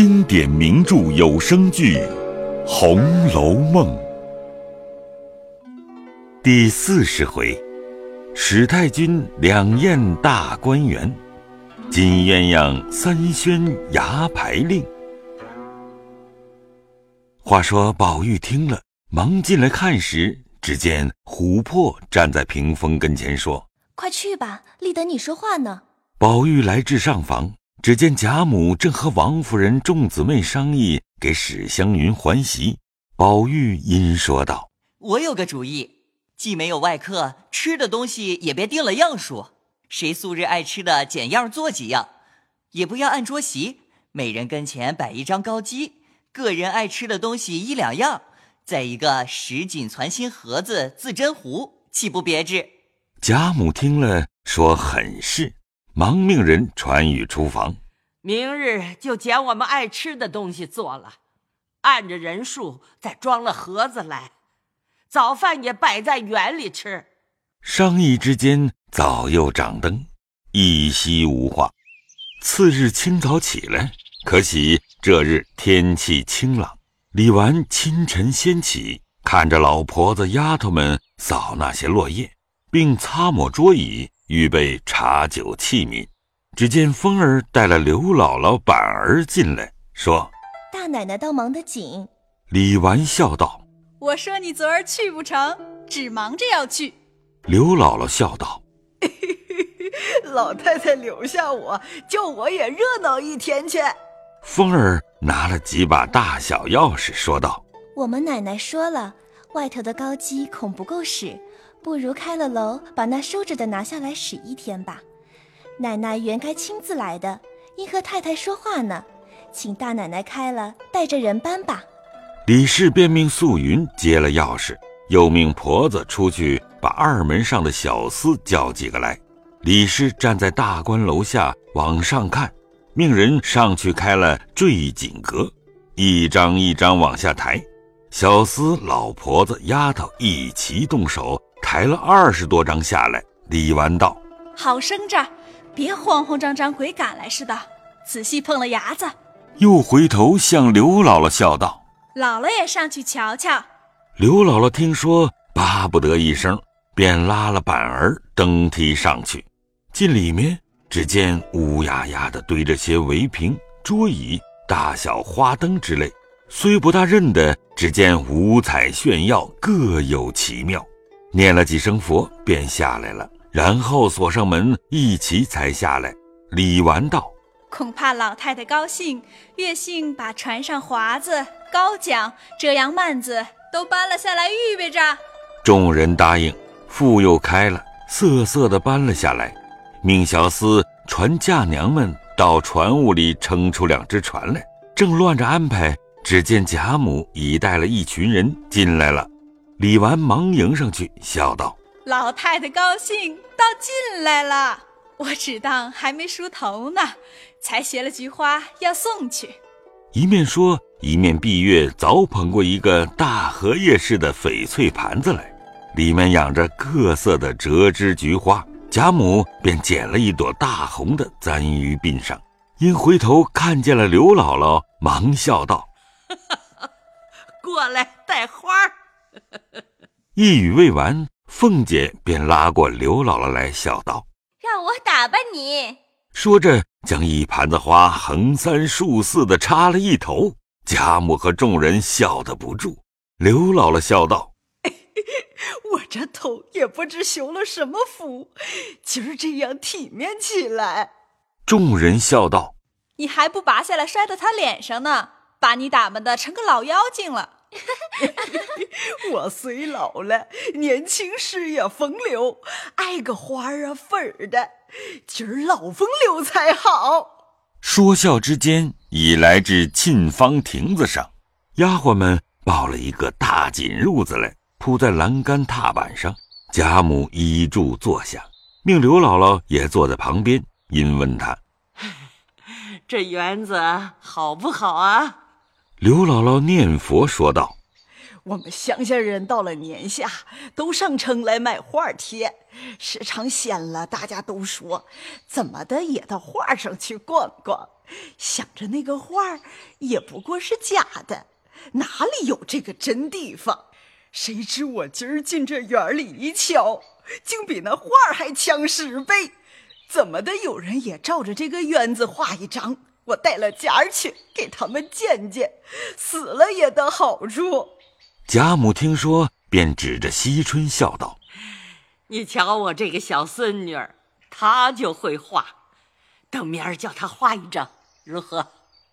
经典名著有声剧《红楼梦》第四十回：史太君两宴大观园，金鸳鸯三宣牙牌令。话说宝玉听了，忙进来看时，只见琥珀站在屏风跟前说：“快去吧，立等你说话呢。”宝玉来至上房。只见贾母正和王夫人众姊妹商议给史湘云还席，宝玉因说道：“我有个主意，既没有外客，吃的东西也别定了样数，谁素日爱吃的捡样做几样，也不要按桌席，每人跟前摆一张高机，个人爱吃的东西一两样，再一个十锦攒心盒子、自珍壶，岂不别致？”贾母听了，说：“很是。”忙命人传与厨房，明日就捡我们爱吃的东西做了，按着人数再装了盒子来。早饭也摆在园里吃。商议之间，早又掌灯，一夕无话。次日清早起来，可喜这日天气清朗。李纨清晨先起，看着老婆子、丫头们扫那些落叶，并擦抹桌椅。预备茶酒器皿，只见风儿带了刘姥姥、板儿进来，说：“大奶奶倒忙得紧。”李纨笑道：“我说你昨儿去不成，只忙着要去。”刘姥姥笑道：“老太太留下我，叫我也热闹一天去。”风儿拿了几把大小钥匙，说道：“我们奶奶说了，外头的高机恐不够使。”不如开了楼，把那收着的拿下来使一天吧。奶奶原该亲自来的，因和太太说话呢，请大奶奶开了，带着人搬吧。李氏便命素云接了钥匙，又命婆子出去把二门上的小厮叫几个来。李氏站在大观楼下往上看，命人上去开了坠锦阁，一张一张往下抬。小厮、老婆子、丫头一齐动手。抬了二十多张下来，李纨道：“好生着，别慌慌张张，鬼赶来似的，仔细碰了牙子。”又回头向刘姥姥笑道：“姥姥也上去瞧瞧。”刘姥姥听说，巴不得一声，便拉了板儿登梯上去。进里面，只见乌压压的堆着些围屏、桌椅、大小花灯之类，虽不大认得，只见五彩炫耀，各有奇妙。念了几声佛，便下来了，然后锁上门，一齐才下来。李纨道：“恐怕老太太高兴，月幸把船上华子、高桨、遮阳幔子都搬了下来，预备着。”众人答应，复又开了，瑟瑟的搬了下来，命小厮传嫁娘们到船坞里撑出两只船来。正乱着安排，只见贾母已带了一群人进来了。李纨忙迎上去，笑道：“老太太高兴，倒进来了。我只当还没梳头呢，才携了菊花要送去。”一面说，一面闭月早捧过一个大荷叶似的翡翠盘子来，里面养着各色的折枝菊花。贾母便捡了一朵大红的，簪于鬓上。因回头看见了刘姥姥，忙笑道：“过来带花儿。” 一语未完，凤姐便拉过刘姥姥来，笑道：“让我打扮你。”说着，将一盘子花横三竖四的插了一头。贾母和众人笑得不住。刘姥姥笑道：“ 我这头也不知修了什么福，今儿这样体面起来。”众人笑道：“你还不拔下来摔到他脸上呢？把你打扮的成个老妖精了。” 我虽老了，年轻时也风流，爱个花儿啊粉儿的，今儿老风流才好。说笑之间，已来至沁芳亭子上，丫鬟们抱了一个大锦褥子来，铺在栏杆踏板上。贾母依住坐下，命刘姥姥也坐在旁边，因问她：“这园子好不好啊？”刘姥姥念佛说道：“我们乡下人到了年下，都上城来买画贴，时常闲了，大家都说怎么的也到画上去逛逛。想着那个画也不过是假的，哪里有这个真地方？谁知我今儿进这园里一瞧，竟比那画还强十倍。怎么的？有人也照着这个园子画一张，我带了家去给他们见见，死了也得好处。贾母听说，便指着惜春笑道：“你瞧我这个小孙女儿，她就会画，等明儿叫她画一张，如何？”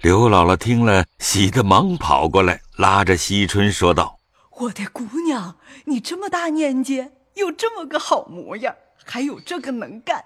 刘姥姥听了，喜得忙跑过来，拉着惜春说道：“我的姑娘，你这么大年纪，有这么个好模样。”还有这个能干，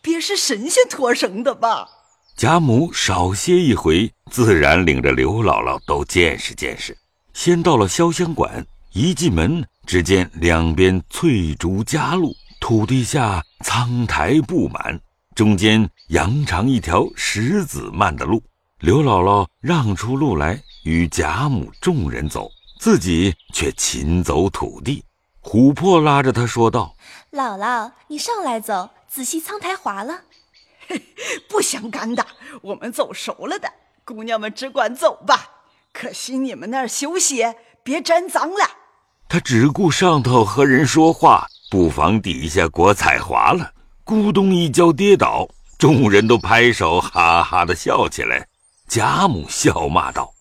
别是神仙托生的吧？贾母少歇一回，自然领着刘姥姥都见识见识。先到了潇湘馆，一进门，只见两边翠竹夹路，土地下苍苔布满，中间扬长一条石子漫的路。刘姥姥让出路来，与贾母众人走，自己却勤走土地。琥珀拉着她说道。姥姥，你上来走，仔细苍苔滑了。不相干的，我们走熟了的。姑娘们只管走吧。可惜你们那儿休息，别沾脏了。他只顾上头和人说话，不妨底下裹踩滑了，咕咚一跤跌倒，众人都拍手哈哈的笑起来。贾母笑骂道：“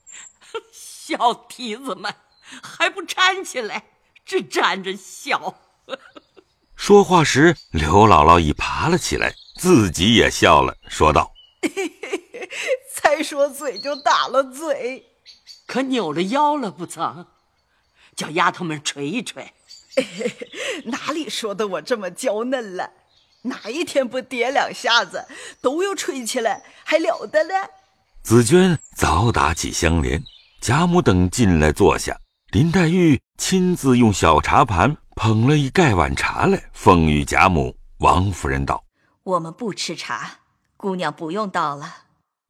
小蹄子们，还不站起来，只站着笑。”说话时，刘姥姥已爬了起来，自己也笑了，说道：“ 才说嘴就打了嘴，可扭了腰了不曾？叫丫头们捶一捶。哪里说的我这么娇嫩了？哪一天不跌两下子，都要吹起来，还了得了？”紫娟早打起香帘，贾母等进来坐下，林黛玉亲自用小茶盘。捧了一盖碗茶来，奉与贾母。王夫人道：“我们不吃茶，姑娘不用倒了。”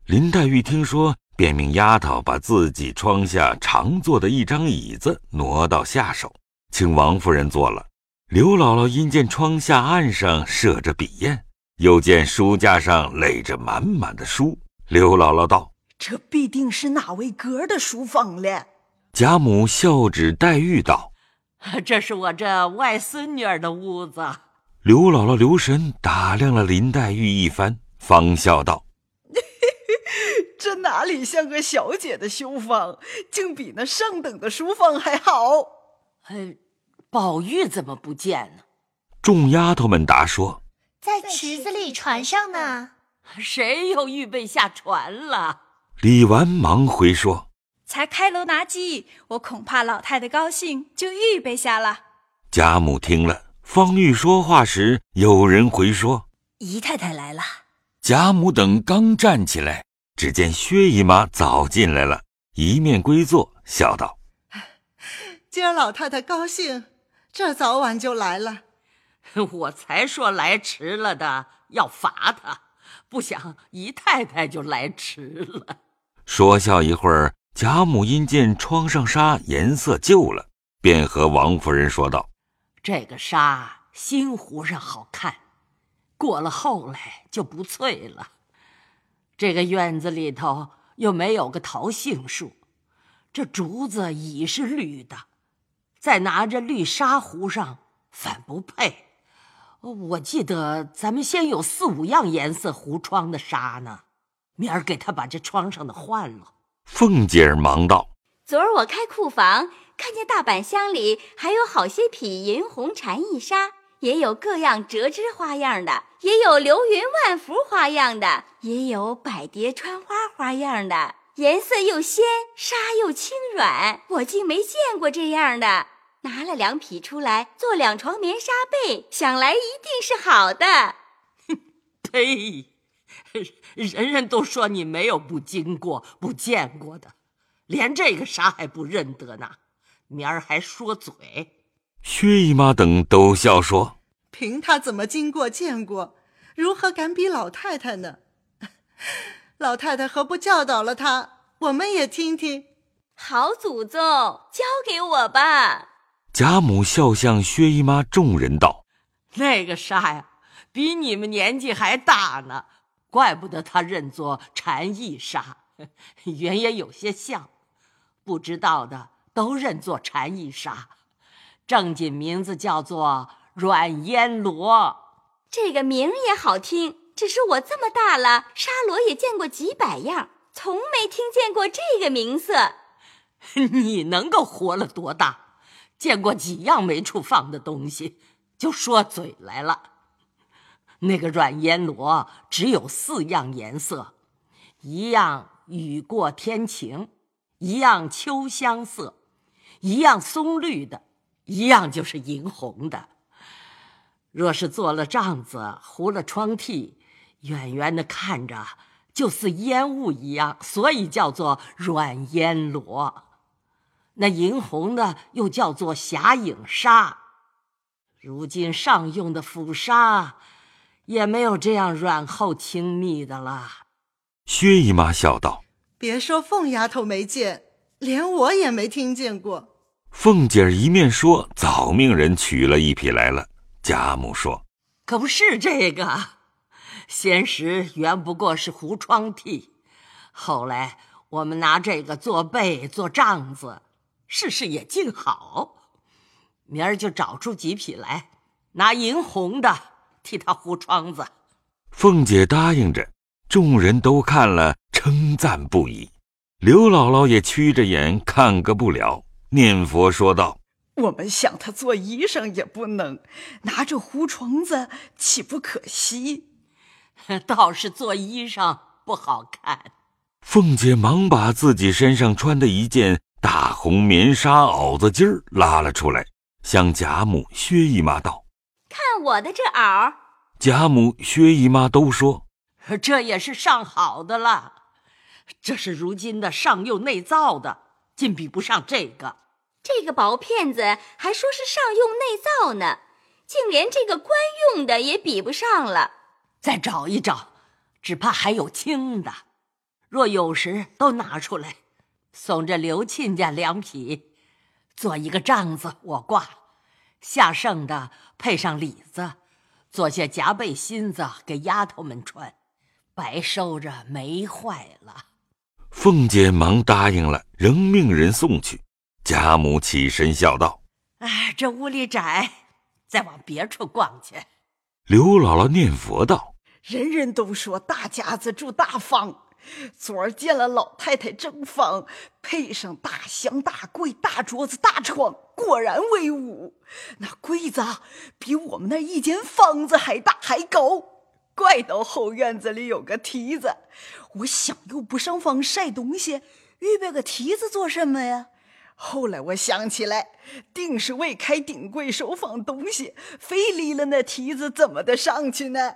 林黛玉听说，便命丫头把自己窗下常坐的一张椅子挪到下手，请王夫人坐了。刘姥姥因见窗下案上设着笔砚，又见书架上垒着满满的书，刘姥姥道：“这必定是哪位哥的书房了。”贾母笑指黛玉道。这是我这外孙女儿的屋子。刘姥姥留神打量了林黛玉一番，方笑道：“ 这哪里像个小姐的绣房，竟比那上等的书房还好。”哎，宝玉怎么不见呢？众丫头们答说：“在池子里，船上呢。谁又预备下船了？”李纨忙回说。才开楼拿鸡，我恐怕老太太高兴，就预备下了。贾母听了，方玉说话时，有人回说：“姨太太来了。”贾母等刚站起来，只见薛姨妈早进来了，一面归坐，笑道：“今儿老太太高兴，这早晚就来了。我才说来迟了的要罚她，不想姨太太就来迟了。”说笑一会儿。贾母因见窗上纱颜色旧了，便和王夫人说道：“这个纱新糊上好看，过了后来就不翠了。这个院子里头又没有个桃杏树，这竹子已是绿的，再拿着绿纱糊上反不配。我记得咱们先有四五样颜色糊窗的纱呢，明儿给他把这窗上的换了。”凤姐儿忙道：“昨儿我开库房，看见大板箱里还有好些匹银红蝉翼纱，也有各样折枝花样的，也有流云万福花样的，也有百蝶穿花花样的，颜色又鲜，纱又轻软，我竟没见过这样的。拿了两匹出来做两床棉纱被，想来一定是好的。”呸！人人都说你没有不经过、不见过的，连这个啥还不认得呢？明儿还说嘴。薛姨妈等都笑说：“凭他怎么经过见过，如何敢比老太太呢？老太太何不教导了他，我们也听听。”好祖宗，交给我吧。贾母笑向薛姨妈众人道：“那个啥呀，比你们年纪还大呢。”怪不得他认作蝉翼纱，原也有些像。不知道的都认作蝉翼纱，正经名字叫做软烟罗。这个名也好听，只是我这么大了，沙罗也见过几百样，从没听见过这个名色。你能够活了多大，见过几样没处放的东西，就说嘴来了。那个软烟罗只有四样颜色，一样雨过天晴，一样秋香色，一样松绿的，一样就是银红的。若是做了帐子，糊了窗屉，远远的看着就似烟雾一样，所以叫做软烟罗。那银红的又叫做霞影纱。如今上用的府纱。也没有这样软厚亲密的了。薛姨妈笑道：“别说凤丫头没见，连我也没听见过。”凤姐儿一面说，早命人取了一匹来了。贾母说：“可不是这个，先时原不过是糊窗屉，后来我们拿这个做被做帐子，事事也静好。明儿就找出几匹来，拿银红的。”替他糊窗子，凤姐答应着，众人都看了，称赞不已。刘姥姥也屈着眼看个不了，念佛说道：“我们想他做衣裳也不能，拿着糊虫子岂不可惜？倒是做衣裳不好看。”凤姐忙把自己身上穿的一件大红棉纱袄子襟儿拉了出来，向贾母、薛姨妈道。看我的这袄，贾母、薛姨妈都说，这也是上好的了。这是如今的上用内造的，竟比不上这个。这个薄片子还说是上用内造呢，竟连这个官用的也比不上了。再找一找，只怕还有轻的。若有时都拿出来，送这刘亲家两匹，做一个帐子，我挂。下剩的配上里子，做些夹背心子给丫头们穿，白收着没坏了。凤姐忙答应了，仍命人送去。贾母起身笑道：“哎，这屋里窄，再往别处逛去。”刘姥姥念佛道：“人人都说大家子住大方。”昨儿见了老太太正房，配上大箱、大柜、大桌子、大床，果然威武。那柜子比我们那一间房子还大还高。怪到后院子里有个梯子，我想又不上房晒东西，预备个梯子做什么呀？后来我想起来，定是为开顶柜收放东西，非离了那梯子，怎么的上去呢？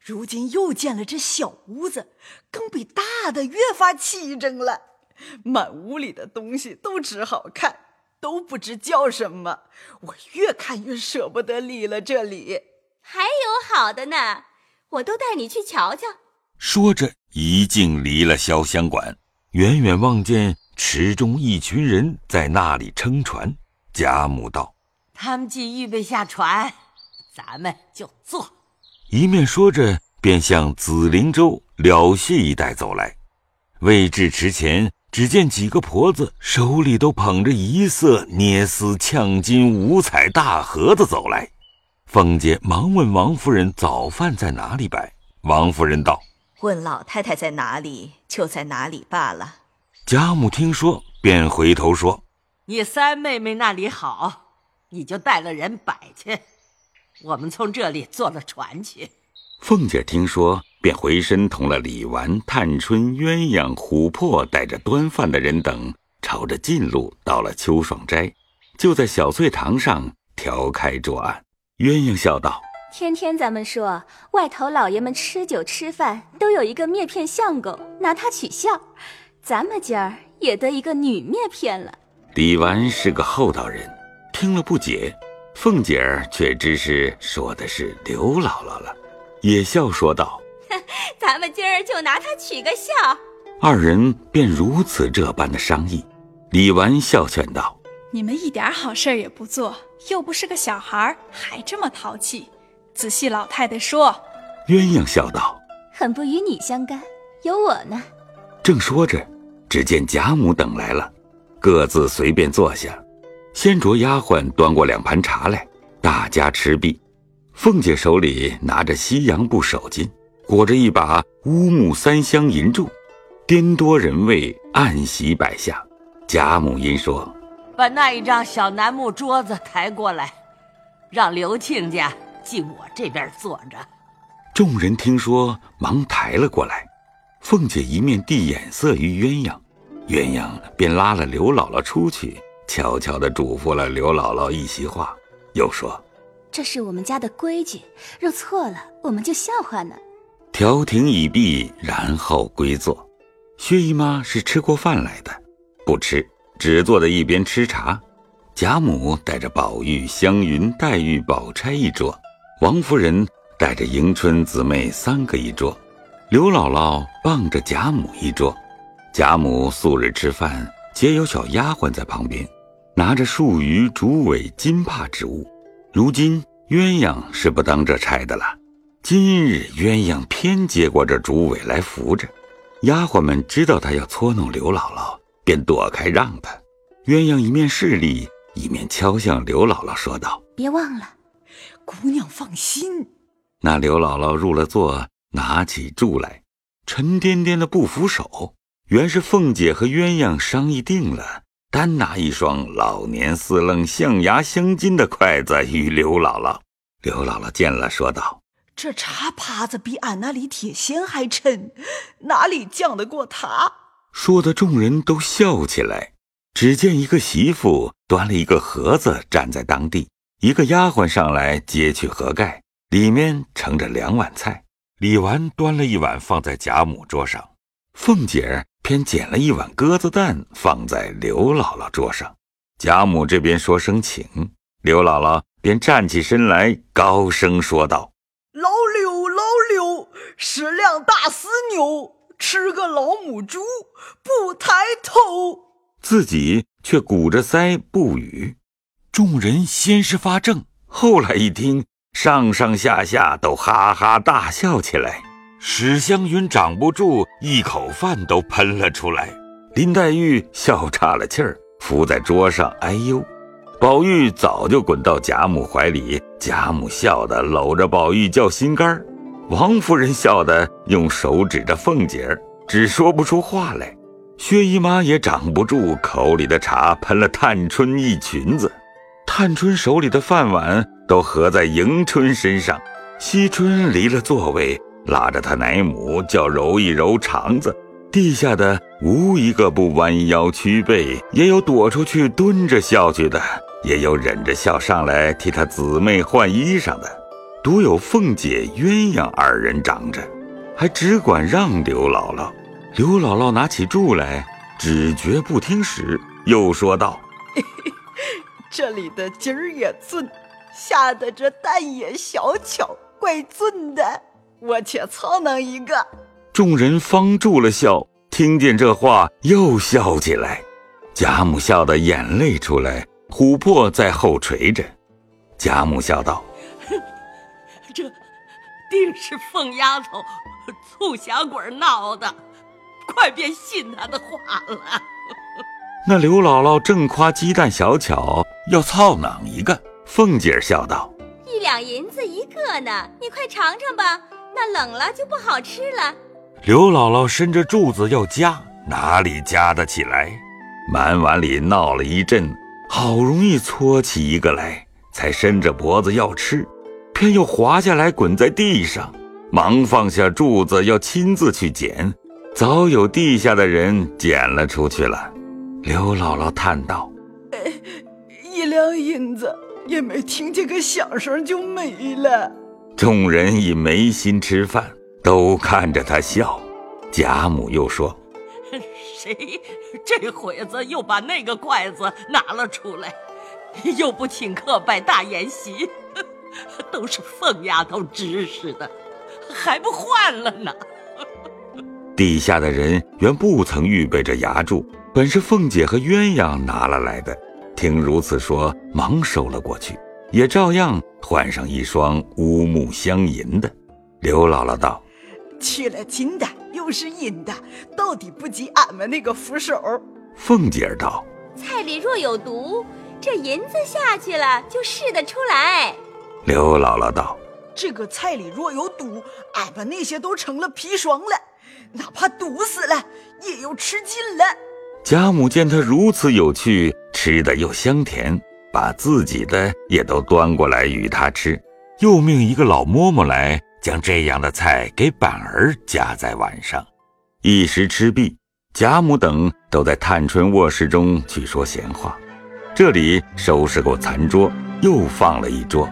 如今又建了这小屋子，更比大的越发齐整了。满屋里的东西都只好看，都不知叫什么。我越看越舍不得离了这里。还有好的呢，我都带你去瞧瞧。说着，一径离了潇湘馆，远远望见池中一群人在那里撑船。贾母道：“他们既预备下船，咱们就坐。”一面说着，便向紫菱洲了谢一带走来。未至池前，只见几个婆子手里都捧着一色捏丝、呛金、五彩大盒子走来。凤姐忙问王夫人：“早饭在哪里摆？”王夫人道：“问老太太在哪里，就在哪里罢了。”贾母听说，便回头说：“你三妹妹那里好，你就带了人摆去。”我们从这里坐了船去。凤姐听说，便回身同了李纨、探春、鸳鸯、琥珀带着端饭的人等，朝着近路到了秋爽斋，就在小翠堂上调开桌案。鸳鸯笑道：“天天咱们说外头老爷们吃酒吃饭都有一个篾片相公拿他取笑，咱们今儿也得一个女篾片了。”李纨是个厚道人，听了不解。凤姐儿却知是说的是刘姥姥了，也笑说道：“ 咱们今儿就拿他取个笑。”二人便如此这般的商议。李纨笑劝道：“你们一点好事也不做，又不是个小孩，还这么淘气。仔细老太太说。”鸳鸯笑道：“很不与你相干，有我呢。正说着，只见贾母等来了，各自随便坐下，先着丫鬟端过两盘茶来，大家吃毕。凤姐手里拿着西洋布手巾，裹着一把乌木三香银柱，颠多人位，暗席摆下。贾母因说：“把那一张小楠木桌子抬过来，让刘亲家进我这边坐着。”众人听说，忙抬了过来。凤姐一面递眼色于鸳鸯，鸳鸯便拉了刘姥姥出去，悄悄地嘱咐了刘姥姥一席话，又说：“这是我们家的规矩，若错了，我们就笑话呢。”调停已毕，然后归坐。薛姨妈是吃过饭来的，不吃，只坐在一边吃茶。贾母带着宝玉、湘云、黛玉、宝钗一桌，王夫人带着迎春姊妹三个一桌。刘姥姥傍着贾母一桌，贾母素日吃饭，皆有小丫鬟在旁边，拿着树鱼、竹苇、金帕之物。如今鸳鸯是不当这差的了，今日鸳鸯偏接过这竹苇来扶着。丫鬟们知道她要搓弄刘姥姥，便躲开让他。鸳鸯一面势力，一面敲向刘姥姥说道：“别忘了，姑娘放心。”那刘姥姥入了座。拿起箸来，沉甸甸的不扶手。原是凤姐和鸳鸯商议定了，单拿一双老年四愣、象牙镶金的筷子与刘姥姥。刘姥姥见了，说道：“这茶耙子比俺那里铁锨还沉，哪里犟得过他？”说的众人都笑起来。只见一个媳妇端了一个盒子站在当地，一个丫鬟上来揭去盒盖，里面盛着两碗菜。李纨端了一碗放在贾母桌上，凤姐儿偏捡了一碗鸽子蛋放在刘姥姥桌上。贾母这边说声请，刘姥姥便站起身来，高声说道：“老刘，老刘，食量大似牛，吃个老母猪不抬头。”自己却鼓着腮不语。众人先是发怔，后来一听。上上下下都哈哈大笑起来，史湘云长不住，一口饭都喷了出来。林黛玉笑岔了气儿，伏在桌上哎呦。宝玉早就滚到贾母怀里，贾母笑得搂着宝玉叫心肝儿。王夫人笑得用手指着凤姐儿，只说不出话来。薛姨妈也掌不住，口里的茶喷了探春一裙子。探春手里的饭碗都合在迎春身上，惜春离了座位，拉着她奶母叫揉一揉肠子。地下的无一个不弯腰屈背，也有躲出去蹲着笑去的，也有忍着笑上来替她姊妹换衣裳的，独有凤姐、鸳鸯二人长着，还只管让刘姥姥。刘姥姥拿起箸来，只觉不听使，又说道。这里的筋儿也俊，下的这蛋也小巧，怪俊的。我且操弄一个。众人方住了笑，听见这话又笑起来。贾母笑得眼泪出来，琥珀在后垂着。贾母笑道：“这定是凤丫头醋小鬼闹的，快别信她的话了。”那刘姥姥正夸鸡蛋小巧。要操囊一个？凤姐笑道：“一两银子一个呢，你快尝尝吧。那冷了就不好吃了。”刘姥姥伸着柱子要夹，哪里夹得起来？满碗里闹了一阵，好容易搓起一个来，才伸着脖子要吃，偏又滑下来滚在地上，忙放下柱子要亲自去捡，早有地下的人捡了出去了。刘姥姥叹道。一两银子也没听见个响声就没了。众人已没心吃饭，都看着他笑。贾母又说：“谁这会子又把那个筷子拿了出来，又不请客摆大宴席，都是凤丫头指使的，还不换了呢？”地下的人原不曾预备着牙柱，本是凤姐和鸳鸯拿了来的。听如此说，忙收了过去，也照样换上一双乌木镶银的。刘姥姥道：“去了金的又是银的，到底不及俺们那个扶手。凤姐儿道：“菜里若有毒，这银子下去了就试得出来。”刘姥姥道：“这个菜里若有毒，俺们那些都成了砒霜了，哪怕毒死了也要吃尽了。”贾母见他如此有趣，吃的又香甜，把自己的也都端过来与他吃，又命一个老嬷嬷来将这样的菜给板儿夹在碗上。一时吃毕，贾母等都在探春卧室中去说闲话，这里收拾过餐桌，又放了一桌。